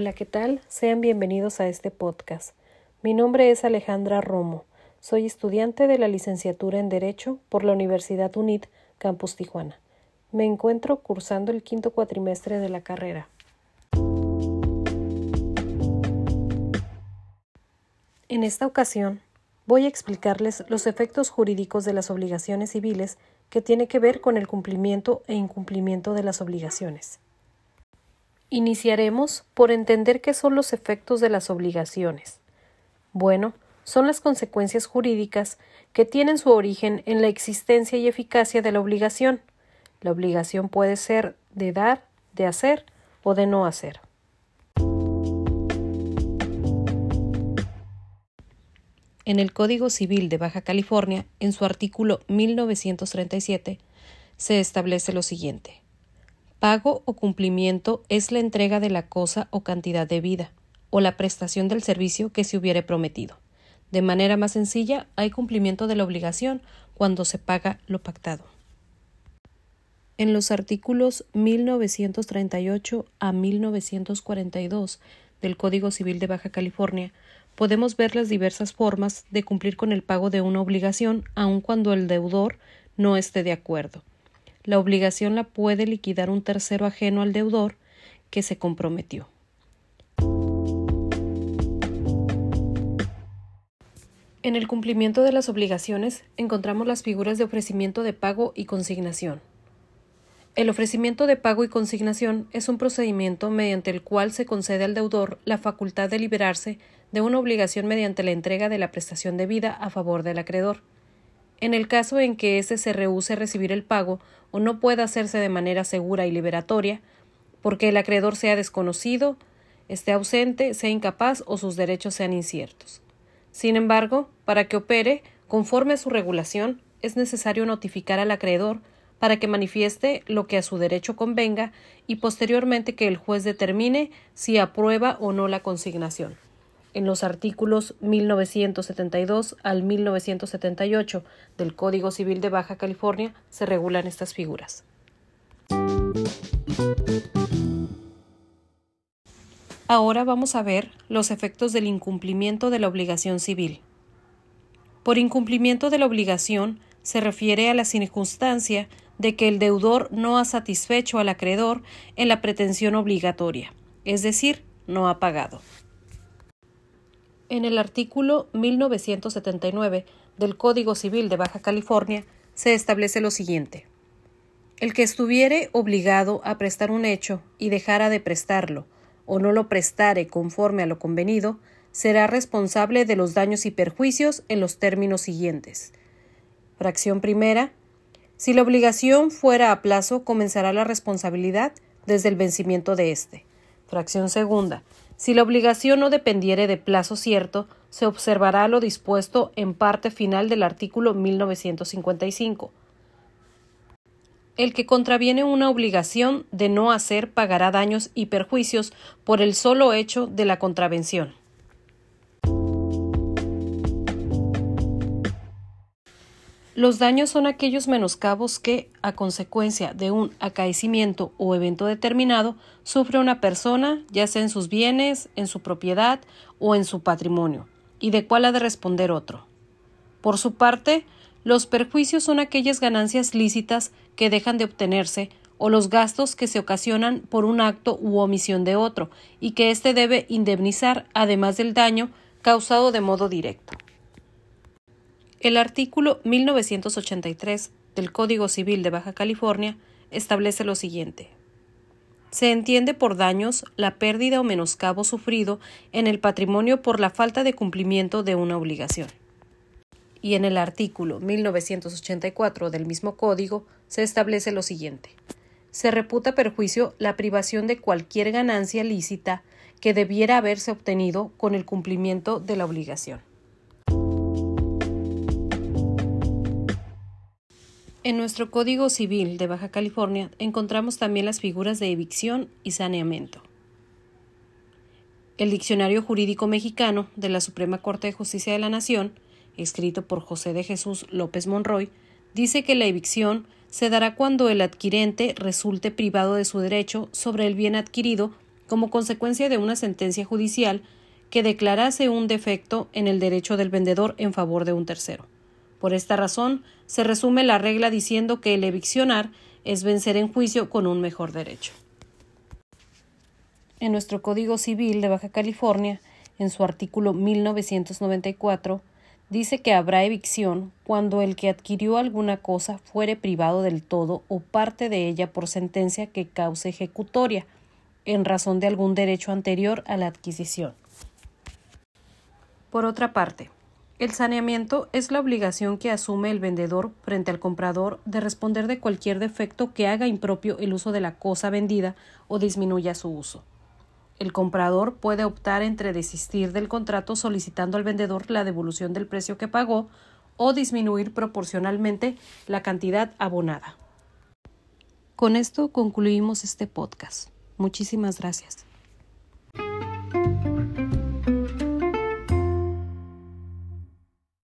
Hola, ¿qué tal? Sean bienvenidos a este podcast. Mi nombre es Alejandra Romo. Soy estudiante de la licenciatura en Derecho por la Universidad UNIT, Campus Tijuana. Me encuentro cursando el quinto cuatrimestre de la carrera. En esta ocasión, voy a explicarles los efectos jurídicos de las obligaciones civiles que tiene que ver con el cumplimiento e incumplimiento de las obligaciones. Iniciaremos por entender qué son los efectos de las obligaciones. Bueno, son las consecuencias jurídicas que tienen su origen en la existencia y eficacia de la obligación. La obligación puede ser de dar, de hacer o de no hacer. En el Código Civil de Baja California, en su artículo 1937, se establece lo siguiente. Pago o cumplimiento es la entrega de la cosa o cantidad de vida, o la prestación del servicio que se hubiere prometido. De manera más sencilla, hay cumplimiento de la obligación cuando se paga lo pactado. En los artículos 1938 a 1942 del Código Civil de Baja California podemos ver las diversas formas de cumplir con el pago de una obligación aun cuando el deudor no esté de acuerdo la obligación la puede liquidar un tercero ajeno al deudor que se comprometió. En el cumplimiento de las obligaciones encontramos las figuras de ofrecimiento de pago y consignación. El ofrecimiento de pago y consignación es un procedimiento mediante el cual se concede al deudor la facultad de liberarse de una obligación mediante la entrega de la prestación debida a favor del acreedor. En el caso en que éste se rehúse recibir el pago o no pueda hacerse de manera segura y liberatoria, porque el acreedor sea desconocido, esté ausente, sea incapaz o sus derechos sean inciertos. Sin embargo, para que opere, conforme a su regulación, es necesario notificar al acreedor para que manifieste lo que a su derecho convenga y posteriormente que el juez determine si aprueba o no la consignación en los artículos 1972 al 1978 del Código Civil de Baja California se regulan estas figuras. Ahora vamos a ver los efectos del incumplimiento de la obligación civil. Por incumplimiento de la obligación se refiere a la circunstancia de que el deudor no ha satisfecho al acreedor en la pretensión obligatoria, es decir, no ha pagado. En el artículo 1979 del Código Civil de Baja California se establece lo siguiente. El que estuviere obligado a prestar un hecho y dejara de prestarlo, o no lo prestare conforme a lo convenido, será responsable de los daños y perjuicios en los términos siguientes. Fracción primera. Si la obligación fuera a plazo, comenzará la responsabilidad desde el vencimiento de éste. Fracción segunda. Si la obligación no dependiere de plazo cierto, se observará lo dispuesto en parte final del artículo 1955. El que contraviene una obligación de no hacer pagará daños y perjuicios por el solo hecho de la contravención. Los daños son aquellos menoscabos que, a consecuencia de un acaecimiento o evento determinado, sufre una persona, ya sea en sus bienes, en su propiedad o en su patrimonio, y de cuál ha de responder otro. Por su parte, los perjuicios son aquellas ganancias lícitas que dejan de obtenerse o los gastos que se ocasionan por un acto u omisión de otro, y que éste debe indemnizar además del daño causado de modo directo. El artículo 1983 del Código Civil de Baja California establece lo siguiente. Se entiende por daños la pérdida o menoscabo sufrido en el patrimonio por la falta de cumplimiento de una obligación. Y en el artículo 1984 del mismo Código se establece lo siguiente. Se reputa perjuicio la privación de cualquier ganancia lícita que debiera haberse obtenido con el cumplimiento de la obligación. En nuestro Código Civil de Baja California encontramos también las figuras de evicción y saneamiento. El Diccionario Jurídico Mexicano de la Suprema Corte de Justicia de la Nación, escrito por José de Jesús López Monroy, dice que la evicción se dará cuando el adquirente resulte privado de su derecho sobre el bien adquirido como consecuencia de una sentencia judicial que declarase un defecto en el derecho del vendedor en favor de un tercero. Por esta razón, se resume la regla diciendo que el eviccionar es vencer en juicio con un mejor derecho. En nuestro Código Civil de Baja California, en su artículo 1994, dice que habrá evicción cuando el que adquirió alguna cosa fuere privado del todo o parte de ella por sentencia que cause ejecutoria, en razón de algún derecho anterior a la adquisición. Por otra parte, el saneamiento es la obligación que asume el vendedor frente al comprador de responder de cualquier defecto que haga impropio el uso de la cosa vendida o disminuya su uso. El comprador puede optar entre desistir del contrato solicitando al vendedor la devolución del precio que pagó o disminuir proporcionalmente la cantidad abonada. Con esto concluimos este podcast. Muchísimas gracias.